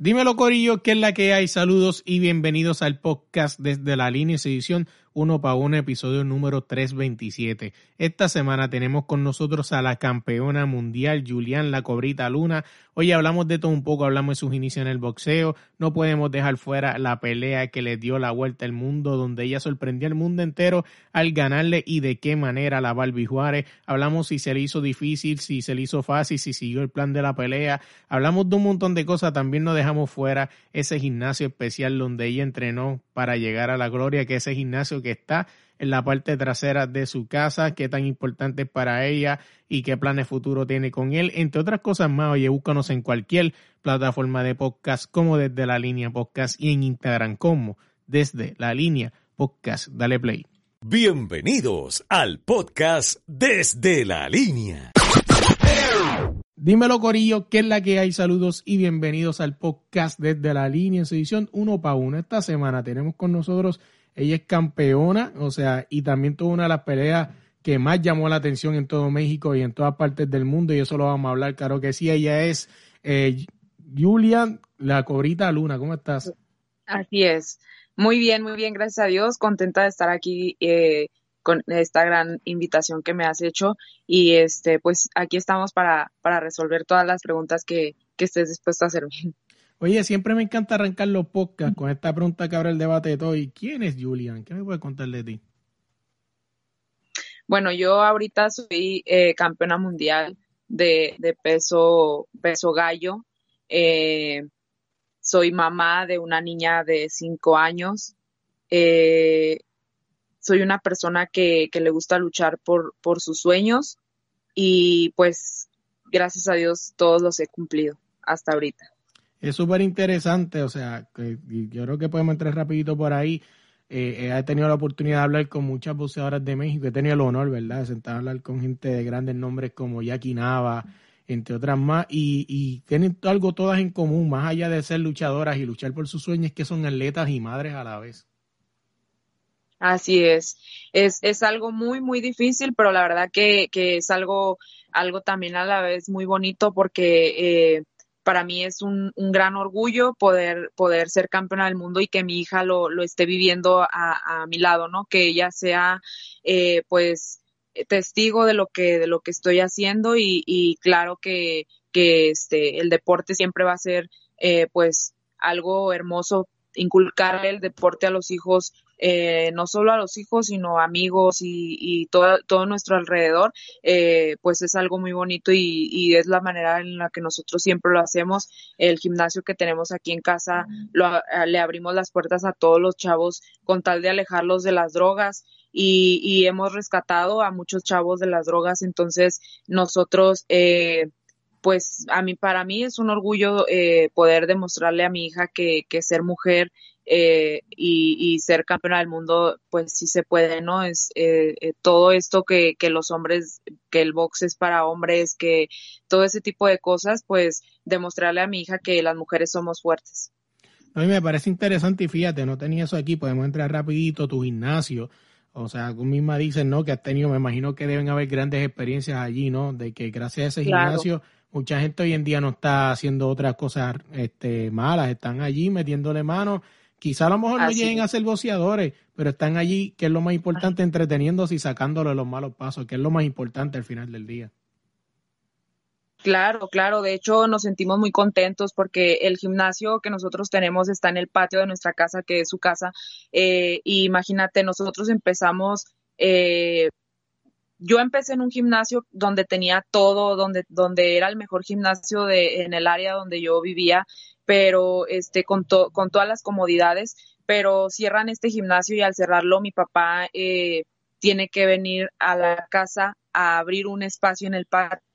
Dímelo Corillo, ¿qué es la que hay? Saludos y bienvenidos al podcast desde la línea edición uno para uno, episodio número 327. Esta semana tenemos con nosotros a la campeona mundial Julián La Cobrita Luna. Hoy hablamos de todo un poco, hablamos de sus inicios en el boxeo. No podemos dejar fuera la pelea que le dio la vuelta al mundo, donde ella sorprendió al mundo entero al ganarle y de qué manera la Barbie Juárez. Hablamos si se le hizo difícil, si se le hizo fácil, si siguió el plan de la pelea. Hablamos de un montón de cosas. También nos dejamos fuera ese gimnasio especial donde ella entrenó para llegar a la gloria, que ese gimnasio que está en la parte trasera de su casa, qué tan importante es para ella y qué planes futuro tiene con él, entre otras cosas más. Oye, búscanos en cualquier plataforma de podcast, como desde la línea podcast y en Instagram como desde la línea podcast. Dale play. Bienvenidos al podcast desde la línea. Dímelo Corillo, ¿qué es la que hay? Saludos y bienvenidos al podcast desde la línea en su edición uno para uno. Esta semana tenemos con nosotros ella es campeona, o sea, y también tuvo una de las peleas que más llamó la atención en todo México y en todas partes del mundo, y eso lo vamos a hablar, claro que sí. Ella es eh, Julian, la cobrita Luna. ¿Cómo estás? Así es. Muy bien, muy bien, gracias a Dios. Contenta de estar aquí eh, con esta gran invitación que me has hecho. Y este, pues aquí estamos para, para resolver todas las preguntas que, que estés dispuesto a hacerme. Oye, siempre me encanta arrancar los podcasts con esta pregunta que abre el debate de todo. ¿Y quién es Julian? ¿Qué me puedes contar de ti? Bueno, yo ahorita soy eh, campeona mundial de, peso, peso gallo. Eh, soy mamá de una niña de cinco años. Eh, soy una persona que, le gusta luchar por sus sueños y pues gracias a Dios todos los he cumplido hasta ahorita es súper interesante, o sea, que, yo creo que podemos entrar rapidito por ahí. Eh, he tenido la oportunidad de hablar con muchas boxeadoras de México, he tenido el honor, ¿verdad?, de sentar a hablar con gente de grandes nombres como Jackie Nava, entre otras más, y, y tienen algo todas en común, más allá de ser luchadoras y luchar por sus sueños, que son atletas y madres a la vez. Así es. es, es algo muy, muy difícil, pero la verdad que, que es algo, algo también a la vez muy bonito porque eh, para mí es un, gran orgullo poder, poder ser campeona del mundo y que mi hija lo, lo esté viviendo a, mi lado, ¿no? Que ella sea, eh, pues, testigo de lo que, de lo que estoy haciendo y, y claro que, que este, el deporte siempre va a ser, eh, pues, algo hermoso inculcarle el deporte a los hijos eh, no solo a los hijos, sino amigos y, todo, todo nuestro alrededor, eh, pues es algo muy bonito y, es la manera en la que nosotros siempre lo hacemos. El gimnasio que tenemos aquí en casa, le abrimos las puertas a todos los chavos con tal de alejarlos de las drogas. Y, hemos rescatado a muchos chavos de las drogas, entonces nosotros eh, pues a mí para mí es un orgullo poder demostrarle a mi hija que, que ser mujer eh, y, ser campeona del mundo, pues sí se puede, ¿no? Es eh, eh, todo esto que, que los hombres, que el box es para hombres, que todo ese tipo de cosas, pues demostrarle a mi hija que las mujeres somos fuertes. A mí me parece interesante y fíjate, no tenía eso aquí, podemos entrar rapidito, tu gimnasio. O sea, tú misma dices, ¿no? Que has tenido, me imagino que deben haber grandes experiencias allí, ¿no? De que gracias a ese gimnasio mucha gente hoy en día no está haciendo otras cosas este, malas, están allí metiéndole mano Quizá a lo mejor no lleguen a ser boceadores, pero están allí, que es lo más importante, entreteniéndose y sacándole los malos pasos, que es lo más importante al final del día. Claro, claro. De hecho, nos sentimos muy contentos porque el gimnasio que nosotros tenemos está en el patio de nuestra casa, que es su casa. Eh, y imagínate, nosotros empezamos, eh, yo empecé en un gimnasio donde tenía todo, donde, donde era el mejor gimnasio de, en el área donde yo vivía pero este, con, con todas las comodidades, pero cierran este gimnasio y al cerrarlo mi papá eh, tiene que venir a la casa a abrir un espacio en el patio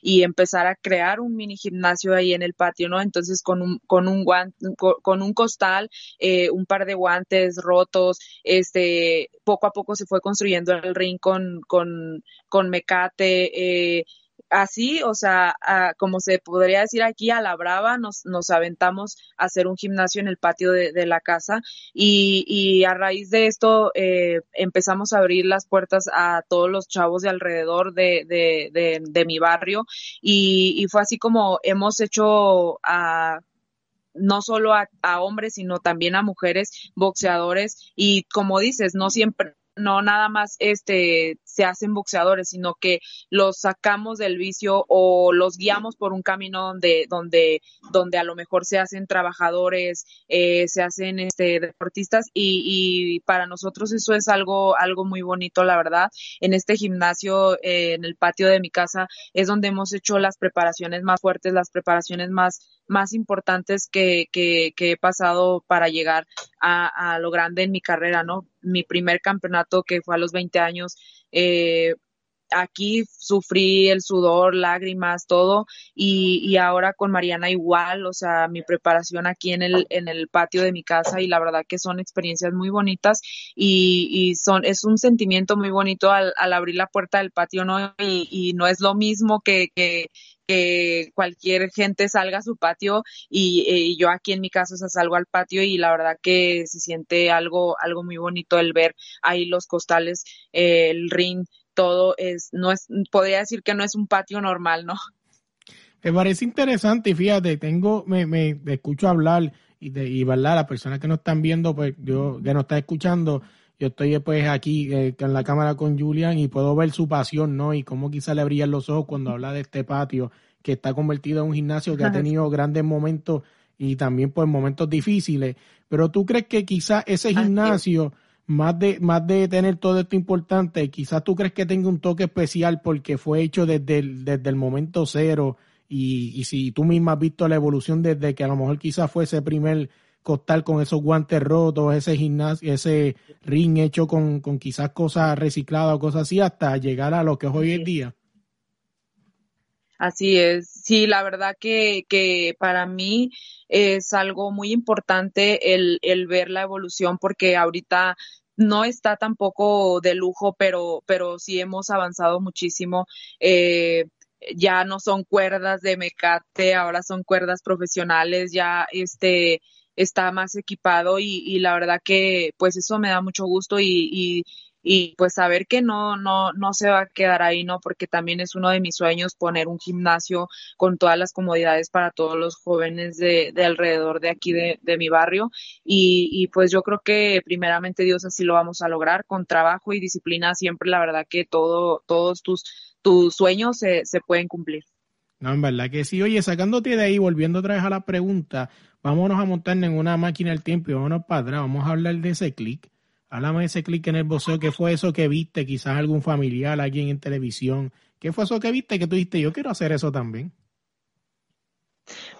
y empezar a crear un mini gimnasio ahí en el patio, ¿no? Entonces con un, con un guante, con, un costal, eh, un par de guantes rotos, este, poco a poco se fue construyendo el ring con, con, con mecate, eh, así, o sea, como se podría decir aquí, a la brava, nos, nos aventamos a hacer un gimnasio en el patio de, la casa y, a raíz de esto eh, empezamos a abrir las puertas a todos los chavos de alrededor de, mi barrio y, fue así como hemos hecho a no solo a, hombres, sino también a mujeres boxeadores y como dices, no siempre no nada más este se hacen boxeadores, sino que los sacamos del vicio o los guiamos por un camino donde donde donde a lo mejor se hacen trabajadores, eh, se hacen este deportistas y, y, para nosotros eso es algo algo muy bonito, la verdad. En este gimnasio eh, en el patio de mi casa es donde hemos hecho las preparaciones más fuertes, las preparaciones más más importantes que, que, he pasado para llegar a, a, lo grande en mi carrera, ¿no? Mi primer campeonato que fue a los 20 años, eh, aquí sufrí el sudor, lágrimas, todo, y, y, ahora con Mariana igual, o sea, mi preparación aquí en el, en el patio de mi casa y la verdad que son experiencias muy bonitas y, y son, es un sentimiento muy bonito al, al abrir la puerta del patio, ¿no? Y, y no es lo mismo que, que, que cualquier gente salga a su patio y, y, yo aquí en mi casa o salgo al patio y la verdad que se siente algo algo muy bonito el ver ahí los costales el ring todo es, no es, podría decir que no es un patio normal, ¿no? Me parece interesante y fíjate, tengo, me, me escucho hablar y, de, y verdad, las personas que nos están viendo, pues yo, que nos están escuchando, yo estoy pues aquí eh, en la cámara con Julian y puedo ver su pasión, ¿no? Y cómo quizá le brillan los ojos cuando habla de este patio que está convertido en un gimnasio que ha tenido grandes momentos y también pues momentos difíciles. Pero tú crees que quizá ese gimnasio más de, más de tener todo esto importante, quizás tú crees que tenga un toque especial porque fue hecho desde el, desde el momento cero y, y si tú misma has visto la evolución desde que a lo mejor quizás fue ese primer costal con esos guantes rotos, ese gimnasio, ese ring hecho con, con quizás cosas recicladas o cosas así, hasta llegar a lo que es hoy en día. Así es, sí, la verdad que, que para mí es algo muy importante el, el ver la evolución porque ahorita no está tampoco de lujo, pero, pero sí hemos avanzado muchísimo. Eh, ya no son cuerdas de mecate, ahora son cuerdas profesionales, ya este está más equipado y, y la verdad que pues eso me da mucho gusto y, y, y pues saber que no, no, no se va a quedar ahí, ¿no? Porque también es uno de mis sueños poner un gimnasio con todas las comodidades para todos los jóvenes de, de alrededor de aquí de, de mi barrio y, y, pues yo creo que primeramente Dios así lo vamos a lograr con trabajo y disciplina siempre la verdad que todo, todos tus, tus sueños se, se pueden cumplir. No, en verdad que sí. Oye, sacándote de ahí, volviendo otra vez a la pregunta, vámonos a montar en una máquina del tiempo y vámonos para atrás. Vamos a hablar de ese clic Háblame de ese clic en el boxeo, ¿qué fue eso que viste? Quizás algún familiar, alguien en televisión. ¿Qué fue eso que viste que tú dijiste, yo quiero hacer eso también?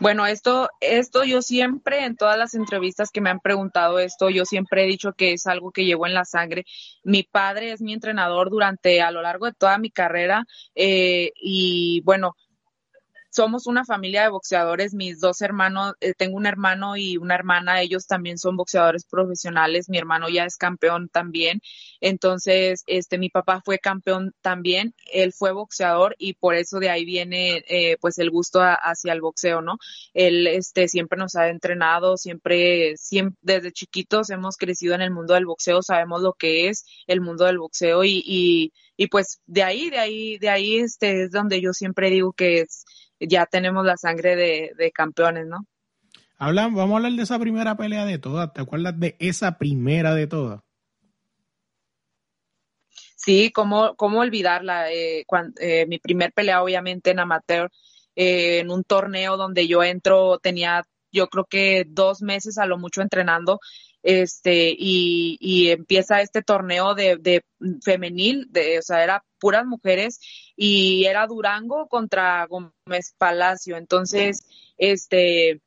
Bueno, esto, esto yo siempre, en todas las entrevistas que me han preguntado esto, yo siempre he dicho que es algo que llevo en la sangre. Mi padre es mi entrenador durante, a lo largo de toda mi carrera, eh, y bueno, somos una familia de boxeadores, mis dos hermanos, eh, tengo un hermano y una hermana, ellos también son boxeadores profesionales, mi hermano ya es campeón también, entonces, este, mi papá fue campeón también, él fue boxeador y por eso de ahí viene, eh, pues, el gusto hacia el boxeo, ¿no? Él, este, siempre nos ha entrenado, siempre, siempre, desde chiquitos hemos crecido en el mundo del boxeo, sabemos lo que es el mundo del boxeo y, y, y pues, de ahí, de ahí, de ahí, este, es donde yo siempre digo que es, ya tenemos la sangre de, campeones, ¿no? Hablan, vamos a hablar de esa primera pelea de todas. ¿Te acuerdas de esa primera de todas? Sí, cómo, cómo olvidarla. Eh, eh, mi primer pelea, obviamente, en amateur, eh, en un torneo donde yo entro, tenía yo creo que dos meses a lo mucho entrenando este y, y empieza este torneo de, de femenil, de, o sea, era puras mujeres y era Durango contra Gómez Palacio. Entonces, este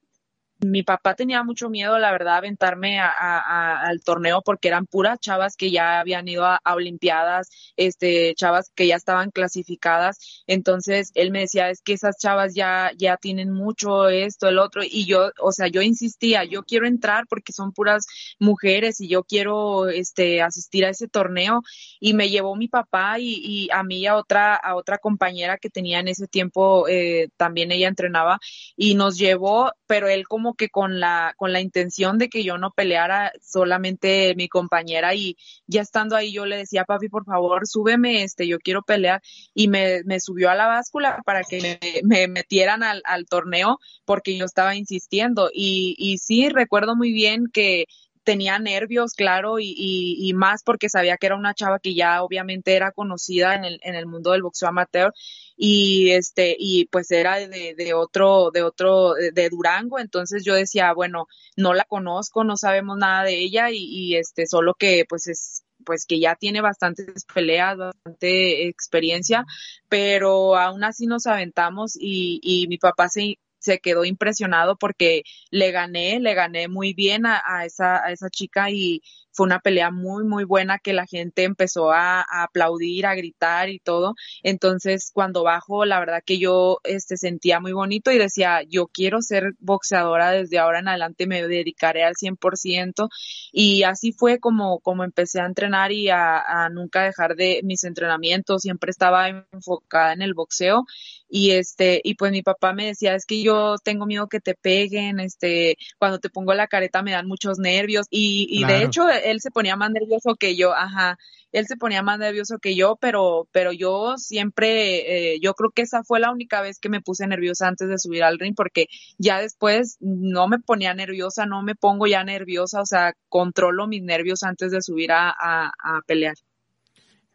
mi papá tenía mucho miedo, la verdad, aventarme al torneo porque eran puras chavas que ya habían ido a, Olimpiadas, este, chavas que ya estaban clasificadas. Entonces él me decía, es que esas chavas ya, ya tienen mucho esto, el otro. Y yo, o sea, yo insistía, yo quiero entrar porque son puras mujeres y yo quiero, este, asistir a ese torneo. Y me llevó mi papá y, a mí a otra, a otra compañera que tenía en ese tiempo, eh, también ella entrenaba y nos llevó, pero él como que con la, con la intención de que yo no peleara solamente mi compañera y ya estando ahí yo le decía, papi, por favor, súbeme, este, yo quiero pelear y me, me subió a la báscula para que me, metieran al, al, torneo porque yo estaba insistiendo. Y, y sí, recuerdo muy bien que tenía nervios, claro, y, y, más porque sabía que era una chava que ya obviamente era conocida en el, en el mundo del boxeo amateur y este y pues era de, de otro de otro de Durango. Entonces yo decía bueno no la conozco no sabemos nada de ella y, y este solo que pues es pues que ya tiene bastantes peleas, bastante experiencia, pero aún así nos aventamos y, y mi papá se, se quedó impresionado porque le gané, le gané muy bien a, a, esa, a esa chica y, fue una pelea muy, muy buena que la gente empezó a, aplaudir, a gritar y todo. Entonces, cuando bajo, la verdad que yo este, sentía muy bonito y decía, yo quiero ser boxeadora desde ahora en adelante, me dedicaré al 100%. Y así fue como, como empecé a entrenar y a, a nunca dejar de mis entrenamientos. Siempre estaba enfocada en el boxeo y este y pues mi papá me decía es que yo tengo miedo que te peguen este cuando te pongo la careta me dan muchos nervios y, y de hecho él se ponía más nervioso que yo, ajá, él se ponía más nervioso que yo, pero, pero yo siempre, eh, yo creo que esa fue la única vez que me puse nerviosa antes de subir al ring, porque ya después no me ponía nerviosa, no me pongo ya nerviosa, o sea, controlo mis nervios antes de subir a, a, pelear.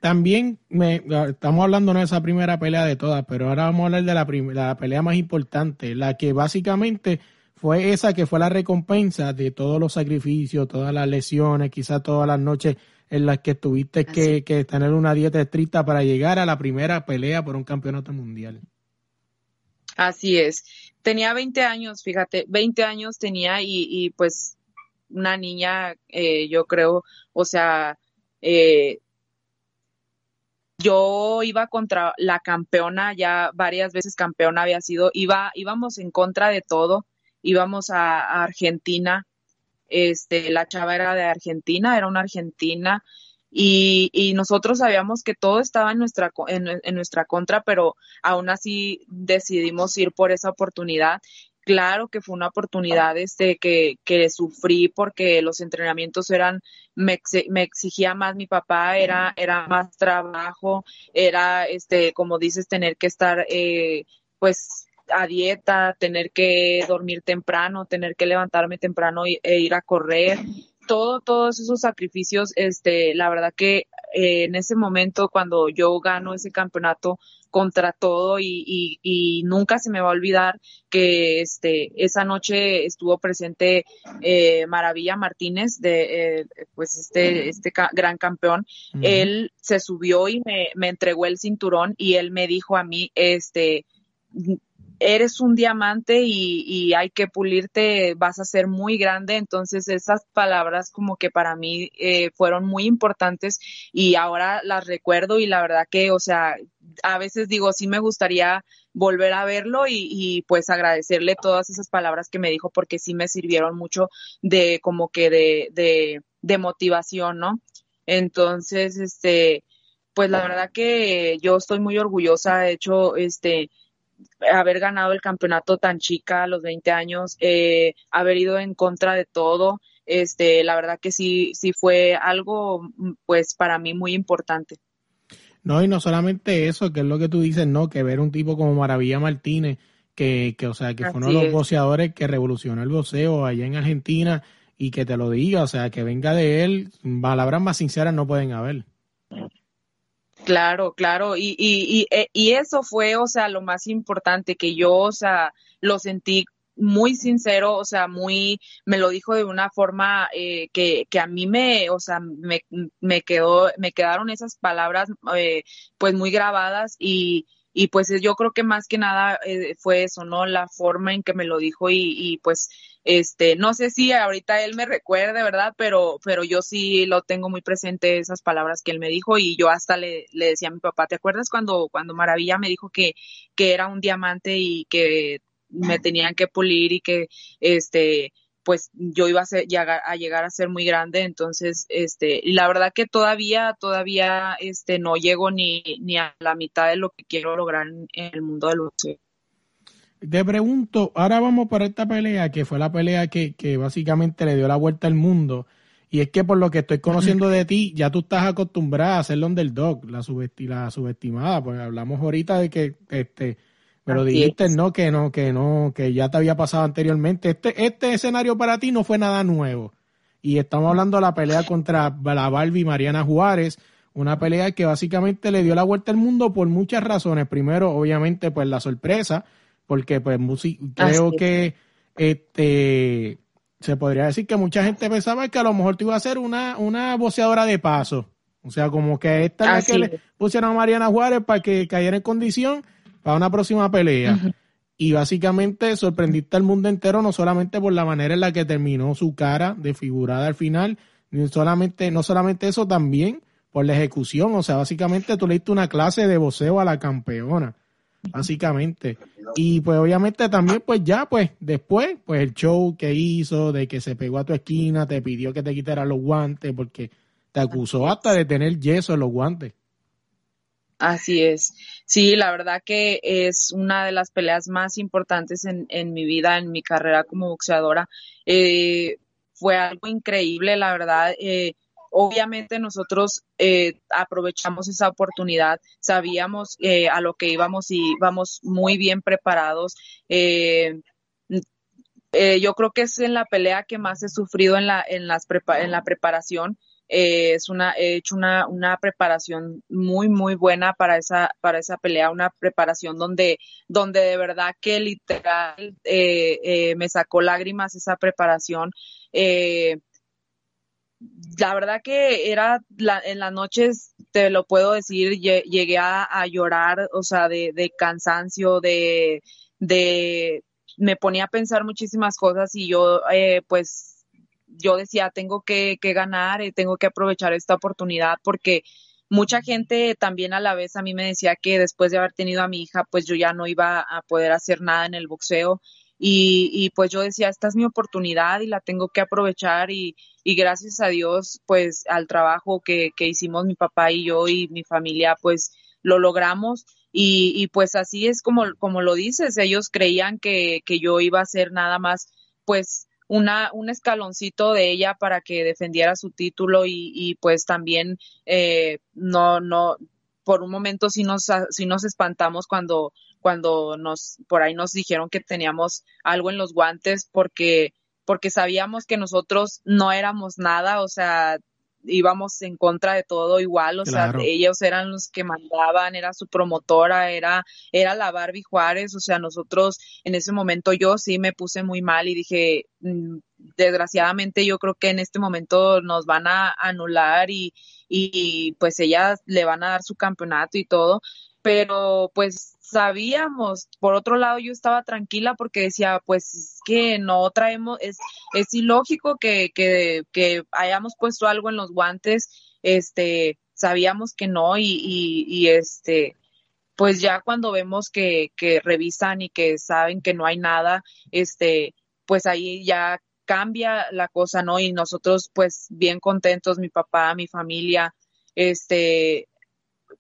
También me, estamos hablando de esa primera pelea de todas, pero ahora vamos a hablar de la, la pelea más importante, la que básicamente fue esa que fue la recompensa de todos los sacrificios, todas las lesiones, quizás todas las noches en las que tuviste que, tener una dieta estricta para llegar a la primera pelea por un campeonato mundial. Así es. Tenía 20 años, fíjate, 20 años tenía y, y pues una niña, eh, yo creo, o sea, eh, yo iba contra la campeona, ya varias veces campeona había sido, iba, íbamos en contra de todo íbamos a, Argentina, este, la chava era de Argentina, era una argentina, y, y, nosotros sabíamos que todo estaba en nuestra, en, nuestra contra, pero aún así decidimos ir por esa oportunidad. Claro que fue una oportunidad este, que, que sufrí porque los entrenamientos eran, me, me, exigía más mi papá, era, era más trabajo, era, este, como dices, tener que estar, eh, pues, a dieta, tener que dormir temprano, tener que levantarme temprano e ir a correr, todo, todos esos sacrificios, este, la verdad que eh, en ese momento cuando yo gano ese campeonato contra todo y, y, nunca se me va a olvidar que este esa noche estuvo presente eh, Maravilla Martínez de eh, pues este este gran campeón. Él se subió y me, me entregó el cinturón y él me dijo a mí este eres un diamante y, hay que pulirte, vas a ser muy grande. Entonces esas palabras como que para mí eh, fueron muy importantes y ahora las recuerdo y la verdad que, o sea, a veces digo, sí me gustaría volver a verlo y, pues agradecerle todas esas palabras que me dijo porque sí me sirvieron mucho de como que de, de, de motivación, ¿no? Entonces, este, pues la verdad que yo estoy muy orgullosa, de hecho, este, haber ganado el campeonato tan chica a los 20 años, eh, haber ido en contra de todo, este, la verdad que sí, sí fue algo, pues, para mí muy importante. No, y no solamente eso, que es lo que tú dices, no, que ver un tipo como Maravilla Martínez, que, que o sea, que fue uno de los boxeadores que revolucionó el boxeo allá en Argentina y que te lo diga, o sea, que venga de él, palabras más sinceras no pueden haber. Claro, claro, y, y, y, eh, y eso fue, o sea, lo más importante que yo, o sea, lo sentí muy sincero, o sea, muy, me lo dijo de una forma eh, que, que a mí me, o sea, me, me quedó, me quedaron esas palabras, eh, pues muy grabadas y, y pues yo creo que más que nada eh, fue eso, ¿no? La forma en que me lo dijo y, y, pues, este, no sé si ahorita él me recuerde, ¿verdad? Pero, pero yo sí lo tengo muy presente esas palabras que él me dijo y yo hasta le, le decía a mi papá, ¿te acuerdas cuando, cuando Maravilla me dijo que, que era un diamante y que me tenían que pulir y que, este, pues yo iba a, ser, a llegar a ser muy grande, entonces, este, la verdad que todavía, todavía, este, no llego ni, ni a la mitad de lo que quiero lograr en, el mundo del boxeo. Te pregunto, ahora vamos para esta pelea, que fue la pelea que, que básicamente le dio la vuelta al mundo, y es que por lo que estoy conociendo de ti, ya tú estás acostumbrada a ser el underdog, la, la subestimada, pues hablamos ahorita de que, este, pero dijiste no, que no, que no, que ya te había pasado anteriormente. Este, este escenario para ti no fue nada nuevo. Y estamos hablando de la pelea contra la Barbie Mariana Juárez, una pelea que básicamente le dio la vuelta al mundo por muchas razones. Primero, obviamente, pues la sorpresa, porque pues creo que este se podría decir que mucha gente pensaba que a lo mejor te iba a ser una, una boceadora de paso. O sea, como que esta es la que le pusieron a Mariana Juárez para que cayera en condición para una próxima pelea. Y básicamente sorprendiste al mundo entero, no solamente por la manera en la que terminó su cara desfigurada al final, ni solamente, no solamente eso, también por la ejecución. O sea, básicamente tú le diste una clase de voceo a la campeona, básicamente. Y pues obviamente también, pues ya, pues después, pues el show que hizo, de que se pegó a tu esquina, te pidió que te quitaras los guantes, porque te acusó hasta de tener yeso en los guantes. Así es. Sí, la verdad que es una de las peleas más importantes en, mi vida, en mi carrera como boxeadora. Eh, fue algo increíble, la verdad. Eh, obviamente nosotros eh, aprovechamos esa oportunidad, sabíamos eh, a lo que íbamos y íbamos muy bien preparados. Eh, yo creo que es en la pelea que más he sufrido en la, en las en la preparación. Eh, es una, he hecho una, una preparación muy, muy buena para esa, para esa pelea, una preparación donde, donde de verdad que literal eh, eh, me sacó lágrimas esa preparación. la verdad que era la, en las noches, te lo puedo decir, llegué a, a llorar, o sea, de, de cansancio, de, de, me ponía a pensar muchísimas cosas y yo, pues, yo decía, tengo que, que ganar, y tengo que aprovechar esta oportunidad porque mucha gente también a la vez a mí me decía que después de haber tenido a mi hija, pues yo ya no iba a poder hacer nada en el boxeo. Y, y pues yo decía, esta es mi oportunidad y la tengo que aprovechar y, gracias a Dios, pues al trabajo que, hicimos mi papá y yo y mi familia, pues lo logramos. Y, y pues así es como, como lo dices, ellos creían que, que yo iba a hacer nada más, pues una, un escaloncito de ella para que defendiera su título y, pues también eh, no, no, por un momento sí nos, sí nos espantamos cuando, cuando nos, por ahí nos dijeron que teníamos algo en los guantes porque, porque sabíamos que nosotros no éramos nada, o sea, íbamos en contra de todo igual, o sea, ellos eran los que mandaban, era su promotora, era, era la Barbie Juárez, o sea, nosotros en ese momento yo sí me puse muy mal y dije, mm, desgraciadamente yo creo que en este momento nos van a anular y, y pues ellas le van a dar su campeonato y todo, pero pues sabíamos, por otro lado yo estaba tranquila porque decía, pues es que no traemos, es, es ilógico que, que, que hayamos puesto algo en los guantes, este, sabíamos que no y, y, y este, pues ya cuando vemos que, que revisan y que saben que no hay nada, este, pues ahí ya cambia la cosa, ¿no? Y nosotros pues bien contentos, mi papá, mi familia, este,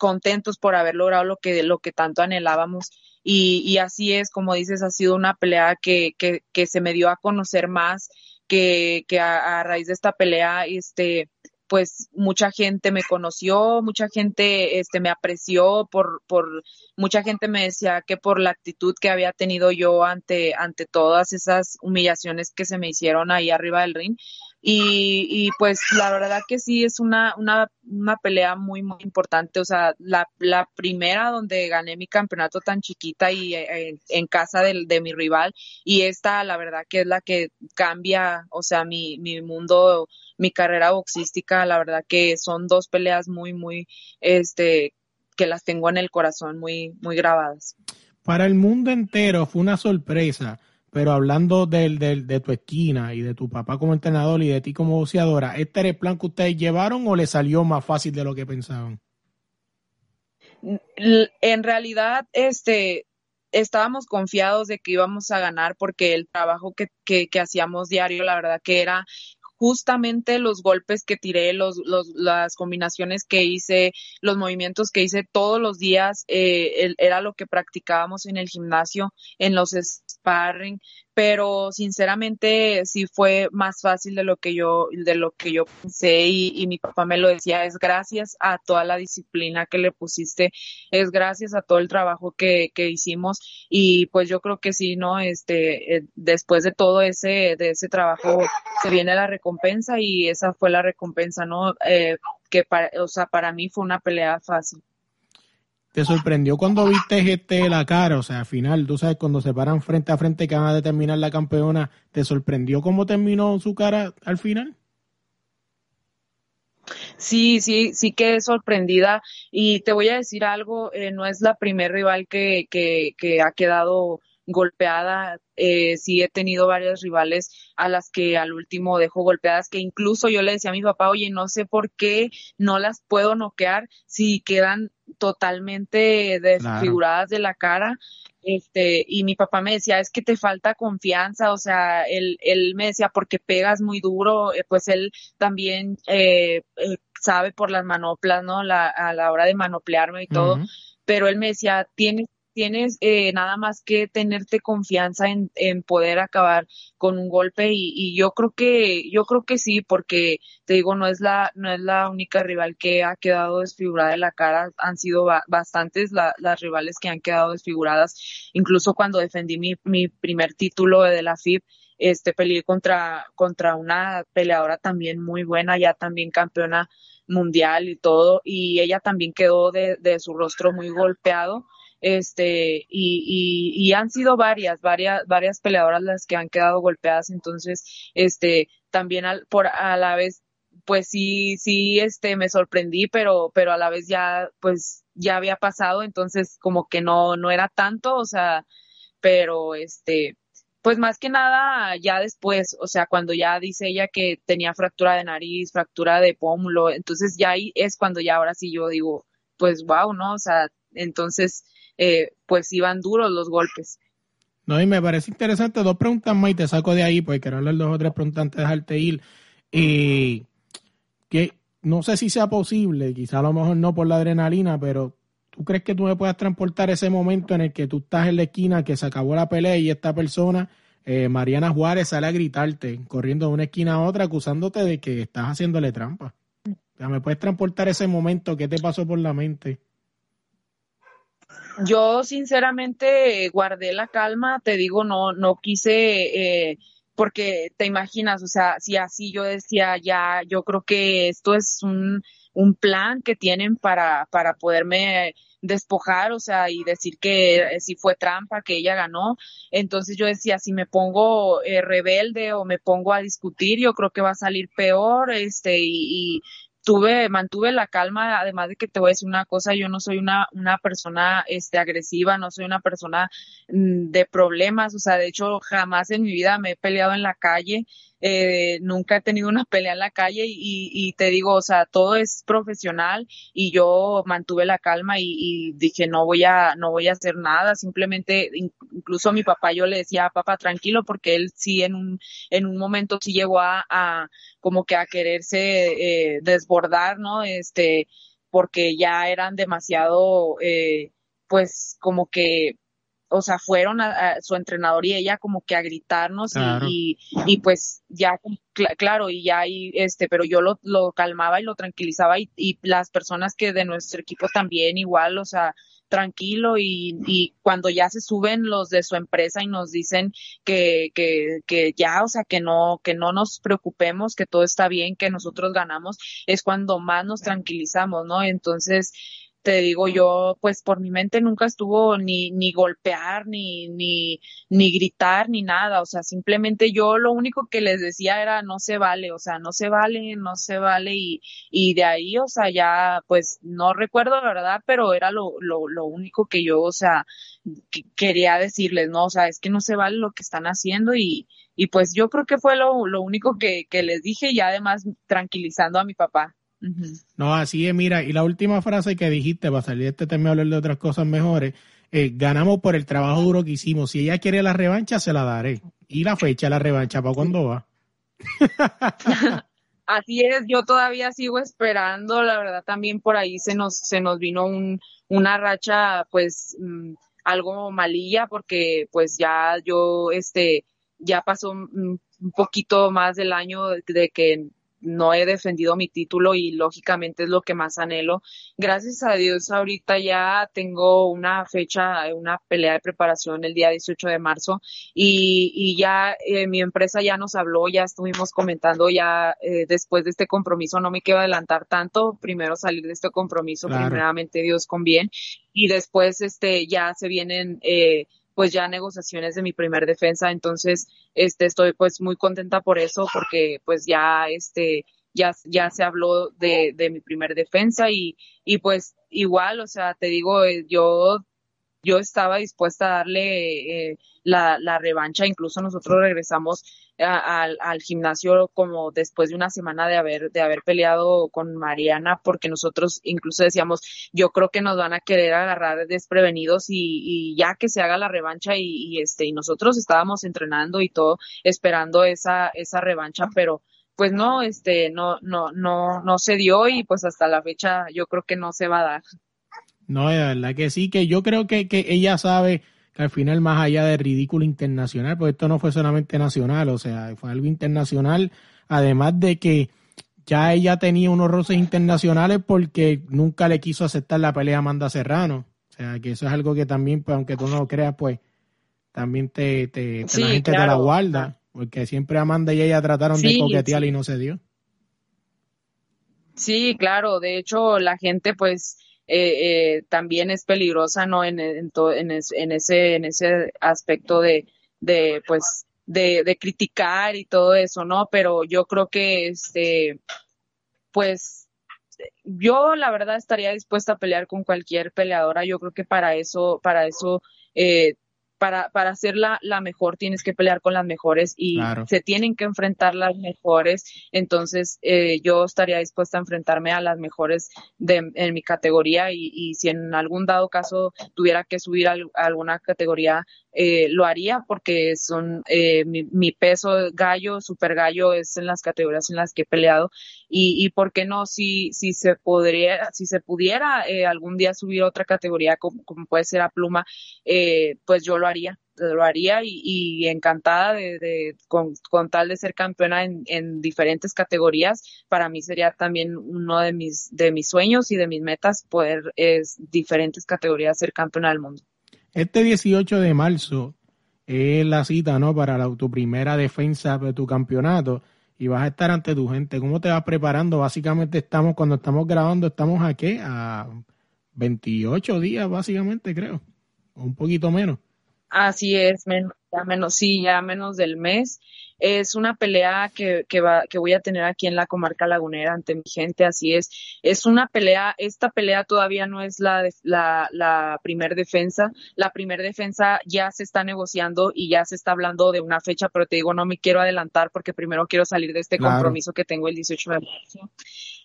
contentos por haber logrado lo que, lo que tanto anhelábamos. Y, y así es, como dices, ha sido una pelea que, que, que se me dio a conocer más, que, que a, raíz de esta pelea, este, pues mucha gente me conoció, mucha gente este, me apreció, por, por mucha gente me decía que por la actitud que había tenido yo ante, ante todas esas humillaciones que se me hicieron ahí arriba del ring. Y, y pues la verdad que sí es una, una, una pelea muy, muy importante. O sea, la, la primera donde gané mi campeonato tan chiquita y eh, en casa de, de mi rival. Y esta, la verdad que es la que cambia, o sea, mi, mi mundo mi carrera boxística, la verdad que son dos peleas muy, muy, este, que las tengo en el corazón muy, muy grabadas. Para el mundo entero fue una sorpresa, pero hablando del, del, de tu esquina y de tu papá como entrenador y de ti como boxeadora, ¿este era el plan que ustedes llevaron o le salió más fácil de lo que pensaban? En realidad, este, estábamos confiados de que íbamos a ganar porque el trabajo que, que, que hacíamos diario, la verdad que era justamente los golpes que tiré, los, los, las combinaciones que hice, los movimientos que hice todos los días, eh, era lo que practicábamos en el gimnasio, en los sparring, pero sinceramente sí fue más fácil de lo que yo de lo que yo pensé y, mi papá me lo decía es gracias a toda la disciplina que le pusiste es gracias a todo el trabajo que, que hicimos y pues yo creo que sí no este eh, después de todo ese de ese trabajo se viene la recompensa y esa fue la recompensa no eh, que para o sea para mí fue una pelea fácil ¿Te sorprendió cuando viste este la cara? O sea, al final, tú sabes, cuando se paran frente a frente que van a determinar la campeona, ¿te sorprendió cómo terminó su cara al final? Sí, sí, sí quedé sorprendida y te voy a decir algo, eh, no es la primer rival que, que, que ha quedado golpeada. Eh, sí he tenido varias rivales a las que al último dejo golpeadas, que incluso yo le decía a mi papá, oye, no sé por qué no las puedo noquear si quedan totalmente desfiguradas de la cara. Este, y mi papá me decía, es que te falta confianza, o sea, él, él me decía, porque pegas muy duro, eh, pues él también eh, eh, sabe por las manoplas, ¿no? La, a la hora de manoplearme y todo, pero él me decía, tienes tienes eh, nada más que tenerte confianza en, en poder acabar con un golpe y, yo creo que yo creo que sí porque te digo no es la no es la única rival que ha quedado desfigurada de la cara han sido bastantes las rivales que han quedado desfiguradas. Incluso cuando defendí mi, mi primer título de la FIB este peleé contra contra una peleadora también muy buena ya también campeona mundial y todo y ella también quedó de, de su rostro muy golpeado este y, y, han sido varias varias varias peleadoras las que han quedado golpeadas entonces este también al, por a la vez pues sí sí este me sorprendí pero pero a la vez ya pues ya había pasado entonces como que no no era tanto o sea pero este pues más que nada ya después, o sea, cuando ya dice ella que tenía fractura de nariz, fractura de pómulo, entonces ya ahí es cuando ya ahora sí yo digo, pues wow, ¿no? O sea, entonces eh, pues iban duros los golpes. No, y me parece interesante, dos preguntas más y te saco de ahí, porque quiero hablar dos o tres preguntas antes de dejarte ir. que no sé si sea posible, quizá a lo mejor no por la adrenalina, pero ¿tú crees que tú me puedas transportar ese momento en el que tú estás en la esquina, que se acabó la pelea y esta persona, eh, Mariana Juárez, sale a gritarte, corriendo de una esquina a otra, acusándote de que estás haciéndole trampa? O sea, ¿me puedes transportar ese momento? ¿Qué te pasó por la mente? Yo sinceramente guardé la calma, te digo, no, no quise, eh, porque te imaginas, o sea, si así yo decía, ya, yo creo que esto es un, un plan que tienen para, para poderme despojar, o sea, y decir que si fue trampa, que ella ganó. Entonces yo decía, si me pongo eh, rebelde o me pongo a discutir, yo creo que va a salir peor, este, y, y tuve, mantuve la calma, además de que te voy a decir una cosa, yo no soy una, una persona este, agresiva, no soy una persona mm, de problemas, o sea, de hecho jamás en mi vida me he peleado en la calle, eh, nunca he tenido una pelea en la calle y, y, te digo, o sea, todo es profesional y yo mantuve la calma y, y, dije, no voy a, no voy a hacer nada, simplemente, incluso a mi papá yo le decía, papá, tranquilo, porque él sí en un, en un momento sí llegó a, como que a quererse eh, desbordar, ¿no? Este, porque ya eran demasiado, eh, pues como que o sea, fueron a, su entrenador y ella como que a gritarnos y, y, pues ya, claro, y ya, y este, pero yo lo, lo calmaba y lo tranquilizaba y, y, las personas que de nuestro equipo también igual, o sea, tranquilo y, y cuando ya se suben los de su empresa y nos dicen que, que, que ya, o sea, que no, que no nos preocupemos, que todo está bien, que nosotros ganamos, es cuando más nos tranquilizamos, ¿no? Entonces, te digo yo, pues por mi mente nunca estuvo ni, ni golpear, ni, ni, ni gritar, ni nada, o sea, simplemente yo lo único que les decía era no se vale, o sea, no se vale, no se vale, y, y de ahí, o sea, ya, pues no recuerdo la verdad, pero era lo, lo, lo único que yo, o sea, quería decirles, no, o sea, es que no se vale lo que están haciendo y, y pues yo creo que fue lo, lo único que, que les dije y además tranquilizando a mi papá. No, así es, mira, y la última frase que dijiste, para salir de este tema y hablar de otras cosas mejores, eh, ganamos por el trabajo duro que hicimos. Si ella quiere la revancha, se la daré. ¿Y la fecha de la revancha para cuándo va? Así es, yo todavía sigo esperando, la verdad también por ahí se nos, se nos vino un, una racha pues mm, algo malilla porque pues ya yo, este, ya pasó un poquito más del año de que no he defendido mi título y lógicamente es lo que más anhelo. Gracias a Dios ahorita ya tengo una fecha, una pelea de preparación el día 18 de marzo y, y ya eh, mi empresa ya nos habló, ya estuvimos comentando ya eh, después de este compromiso, no me quiero adelantar tanto, primero salir de este compromiso, primeramente Dios con bien y después este ya se vienen eh, pues ya negociaciones de mi primer defensa, entonces este estoy pues muy contenta por eso porque pues ya este ya ya se habló de, de mi primer defensa y y pues igual, o sea, te digo, eh, yo yo estaba dispuesta a darle eh, la, la, revancha. Incluso nosotros regresamos al, al, gimnasio como después de una semana de haber, de haber peleado con Mariana, porque nosotros incluso decíamos, yo creo que nos van a querer agarrar desprevenidos y, y ya que se haga la revancha y, y, este, y nosotros estábamos entrenando y todo, esperando esa, esa revancha, pero pues no, este, no, no, no, no se dio y pues hasta la fecha yo creo que no se va a dar. No, de verdad que sí, que yo creo que, que ella sabe que al final, más allá de ridículo internacional, pues esto no fue solamente nacional, o sea, fue algo internacional, además de que ya ella tenía unos roces internacionales porque nunca le quiso aceptar la pelea a Amanda Serrano. O sea, que eso es algo que también, pues aunque tú no lo creas, pues también te, te, la gente te la guarda, porque siempre Amanda y ella trataron de coquetear y no se dio. Sí, claro, de hecho la gente pues eh, eh, también es peligrosa, ¿no? En, en, en, ese, en ese aspecto de, de pues, de, de, criticar y todo eso, ¿no? Pero yo creo que, este, pues, yo la verdad estaría dispuesta a pelear con cualquier peleadora. Yo creo que para eso, para eso, eh, para, para ser la, la, mejor tienes que pelear con las mejores y se tienen que enfrentar las mejores. Entonces, eh, yo estaría dispuesta a enfrentarme a las mejores de, en mi categoría y, y si en algún dado caso tuviera que subir a, alguna categoría, eh, lo haría porque son eh, mi, mi, peso gallo, super gallo es en las categorías en las que he peleado y, y por qué no si, si se podría, si se pudiera eh, algún día subir otra categoría como, como puede ser a pluma, eh, pues yo lo lo haría y, encantada de, con, tal de ser campeona en, diferentes categorías. Para mí sería también uno de mis, de mis sueños y de mis metas poder es diferentes categorías ser campeona del mundo. Este 18 de marzo es la cita, ¿no? Para tu primera defensa de tu campeonato y vas a estar ante tu gente. ¿Cómo te vas preparando? Básicamente estamos, cuando estamos grabando, estamos aquí a 28 días, básicamente, creo. O un poquito menos. Así es, menos, ya menos, sí, ya menos del mes. Es una pelea que, que, va, que voy a tener aquí en la comarca lagunera ante mi gente, así es. Es una pelea, esta pelea todavía no es la, la, la primer defensa. La primer defensa ya se está negociando y ya se está hablando de una fecha, pero te digo, no me quiero adelantar porque primero quiero salir de este compromiso que tengo el 18 de marzo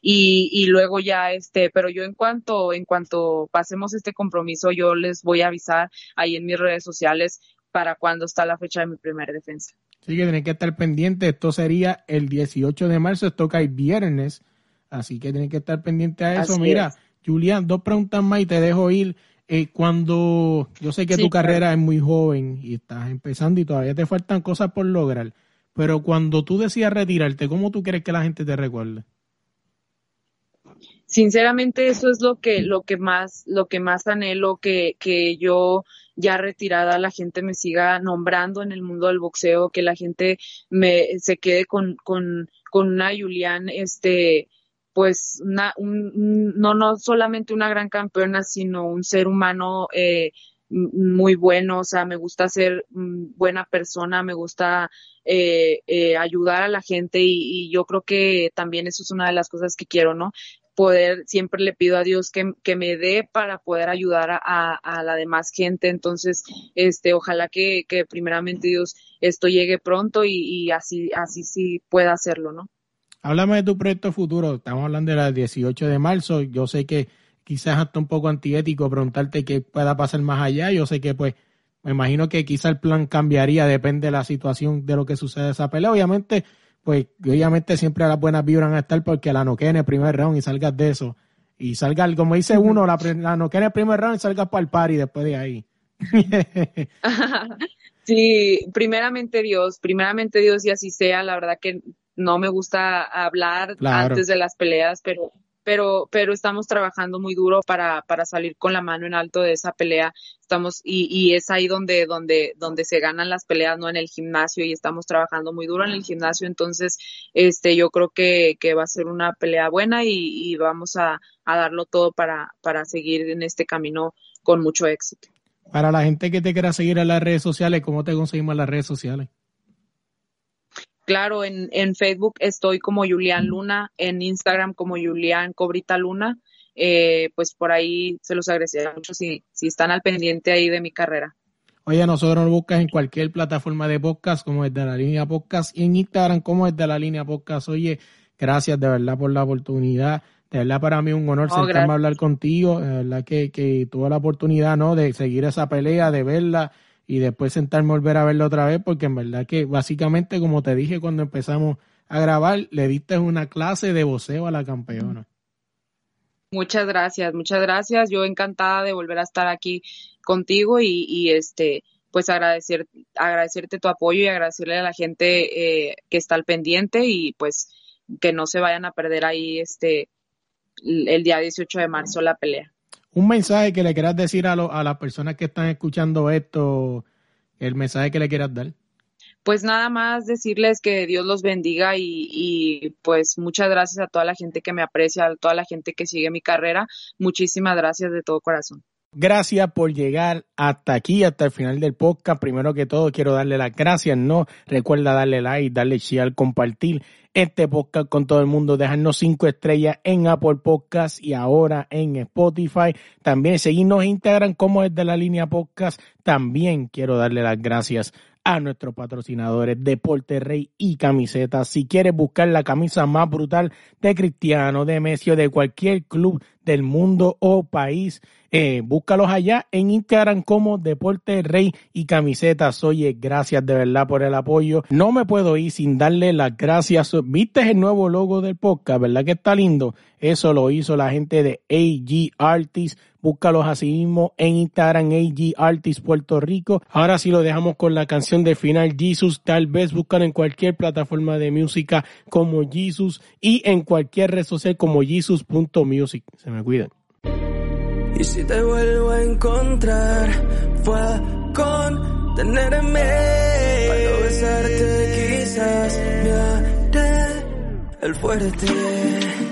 y, y luego ya este, pero yo en cuanto, en cuanto pasemos este compromiso, yo les voy a avisar ahí en mis redes sociales para cuándo está la fecha de mi primera defensa. Sí, que tienen que estar pendientes. Esto sería el 18 de marzo, esto cae viernes, así que tienen que estar pendientes a eso. Mira, Julián, dos preguntas más y te dejo ir. Eh, cuando yo sé que tu carrera es muy joven y estás empezando y todavía te faltan cosas por lograr, pero cuando tú decías retirarte, ¿cómo tú quieres que la gente te recuerde? Sinceramente eso es lo que lo que más lo que más anhelo que que yo ya retirada la gente me siga nombrando en el mundo del boxeo que la gente me se quede con con con una Julián este pues una, un, no, no solamente una gran campeona, sino un ser humano eh, muy bueno, o sea, me gusta ser buena persona, me gusta eh, eh, ayudar a la gente y, yo creo que también eso es una de las cosas que quiero, ¿no? Poder, siempre le pido a Dios que, que me dé para poder ayudar a, a, la demás gente, entonces, este, ojalá que, que primeramente Dios esto llegue pronto y, y así, así sí pueda hacerlo, ¿no? Háblame de tu proyecto futuro, estamos hablando de la 18 de marzo, yo sé que quizás hasta un poco antiético preguntarte qué pueda pasar más allá. Yo sé que pues me imagino que quizá el plan cambiaría, depende de la situación de lo que sucede esa pelea. Obviamente, pues obviamente siempre las buenas vibras van a estar porque la noquea en el primer round y salgas de eso. Y salga, como dice uno, la, la noquea en el primer round y salgas para el par y después de ahí. sí, primeramente Dios, primeramente Dios y así sea. La verdad que no me gusta hablar antes de las peleas, pero pero, pero estamos trabajando muy duro para, para salir con la mano en alto de esa pelea. Estamos, y, y es ahí donde, donde, donde se ganan las peleas, no en el gimnasio, y estamos trabajando muy duro en el gimnasio. Entonces, este, yo creo que, que va a ser una pelea buena y, vamos a, a darlo todo para, para seguir en este camino con mucho éxito. Para la gente que te quiera seguir en las redes sociales, ¿cómo te conseguimos en las redes sociales? Claro, en, en Facebook estoy como Julián Luna, en Instagram como Julián Cobrita Luna. Eh, pues por ahí se los agradecería mucho si, si están al pendiente ahí de mi carrera. Oye, nosotros nos buscas en cualquier plataforma de podcast como desde la línea podcast y en Instagram como desde la línea podcast. Oye, gracias de verdad por la oportunidad. De verdad para mí un honor sentarme a hablar contigo. De verdad que, que tuve la oportunidad ¿no? de seguir esa pelea, de verla y después sentarme a volver a verlo otra vez, porque en verdad que básicamente, como te dije cuando empezamos a grabar, le diste una clase de voceo a la campeona. Muchas gracias, muchas gracias. Yo encantada de volver a estar aquí contigo y, este pues agradecer, agradecerte tu apoyo y agradecerle a la gente eh, que está al pendiente y pues que no se vayan a perder ahí este el día 18 de marzo la pelea un mensaje que le quieras decir a, a las personas que están escuchando esto, el mensaje que le quieras dar. Pues nada más decirles que Dios los bendiga y, y, pues muchas gracias a toda la gente que me aprecia, a toda la gente que sigue mi carrera. Muchísimas gracias de todo corazón. Gracias por llegar hasta aquí, hasta el final del podcast. Primero que todo, quiero darle las gracias. No recuerda darle like, darle share, compartir este podcast con todo el mundo, dejarnos cinco estrellas en Apple Podcast y ahora en Spotify. También seguirnos en Instagram como es de la línea podcast. También quiero darle las gracias a nuestros patrocinadores Deporte Rey y Camisetas. Si quieres buscar la camisa más brutal de Cristiano, de Messi o de cualquier club del mundo o país, eh, búscalos allá en Instagram como Deporte Rey y Camisetas. Oye, gracias de verdad por el apoyo. No me puedo ir sin darle las gracias. ¿Viste el nuevo logo del podcast? ¿Verdad que está lindo? Eso lo hizo la gente de AG Artists. Búscalos así mismo en Instagram, AG Artists Puerto Rico. Ahora sí lo dejamos con la canción de final Jesus. Tal vez buscan en cualquier plataforma de música como Jesus y en cualquier red social como Jesus.music. Se me cuidan. Y si te vuelvo a encontrar, fue a contenerme. Para besarte quizás me haré el fuerte.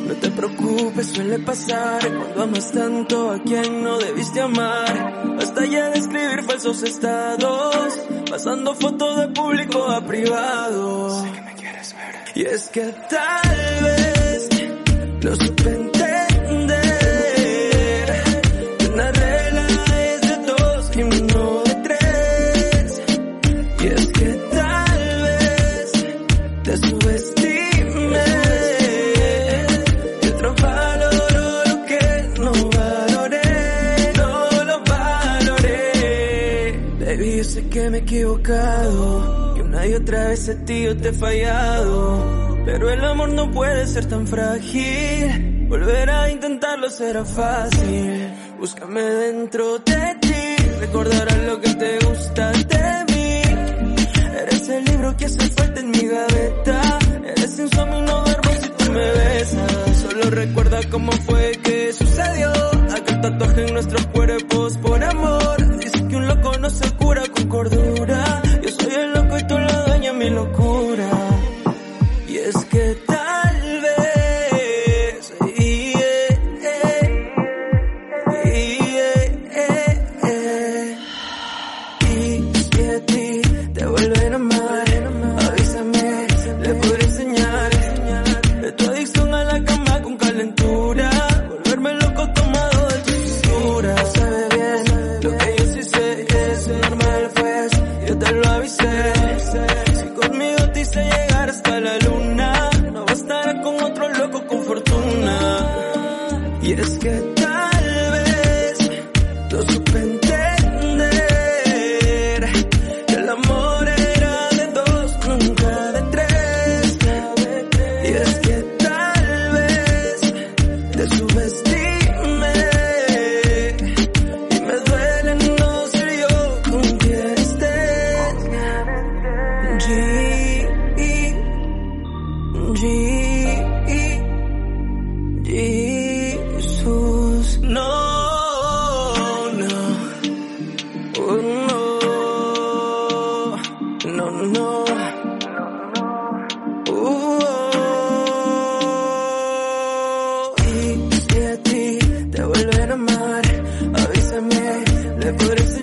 No te preocupes, suele pasar cuando amas tanto a quien no debiste amar. Basta ya de escribir falsos estados, pasando fotos de público a privado. Sé que me quieres ver. Y es que tal vez no supe que una y otra vez a ti yo te he fallado. Pero el amor no puede ser tan frágil, volver a intentarlo será fácil. Búscame dentro de ti, recordarás lo que te gusta de mí. Eres el libro que hace falta en mi gaveta, eres insomnio y duermo si tú me besas. Solo recuerda cómo fue que sucedió, aquel tatuaje en nuestros cuerpos avísame, le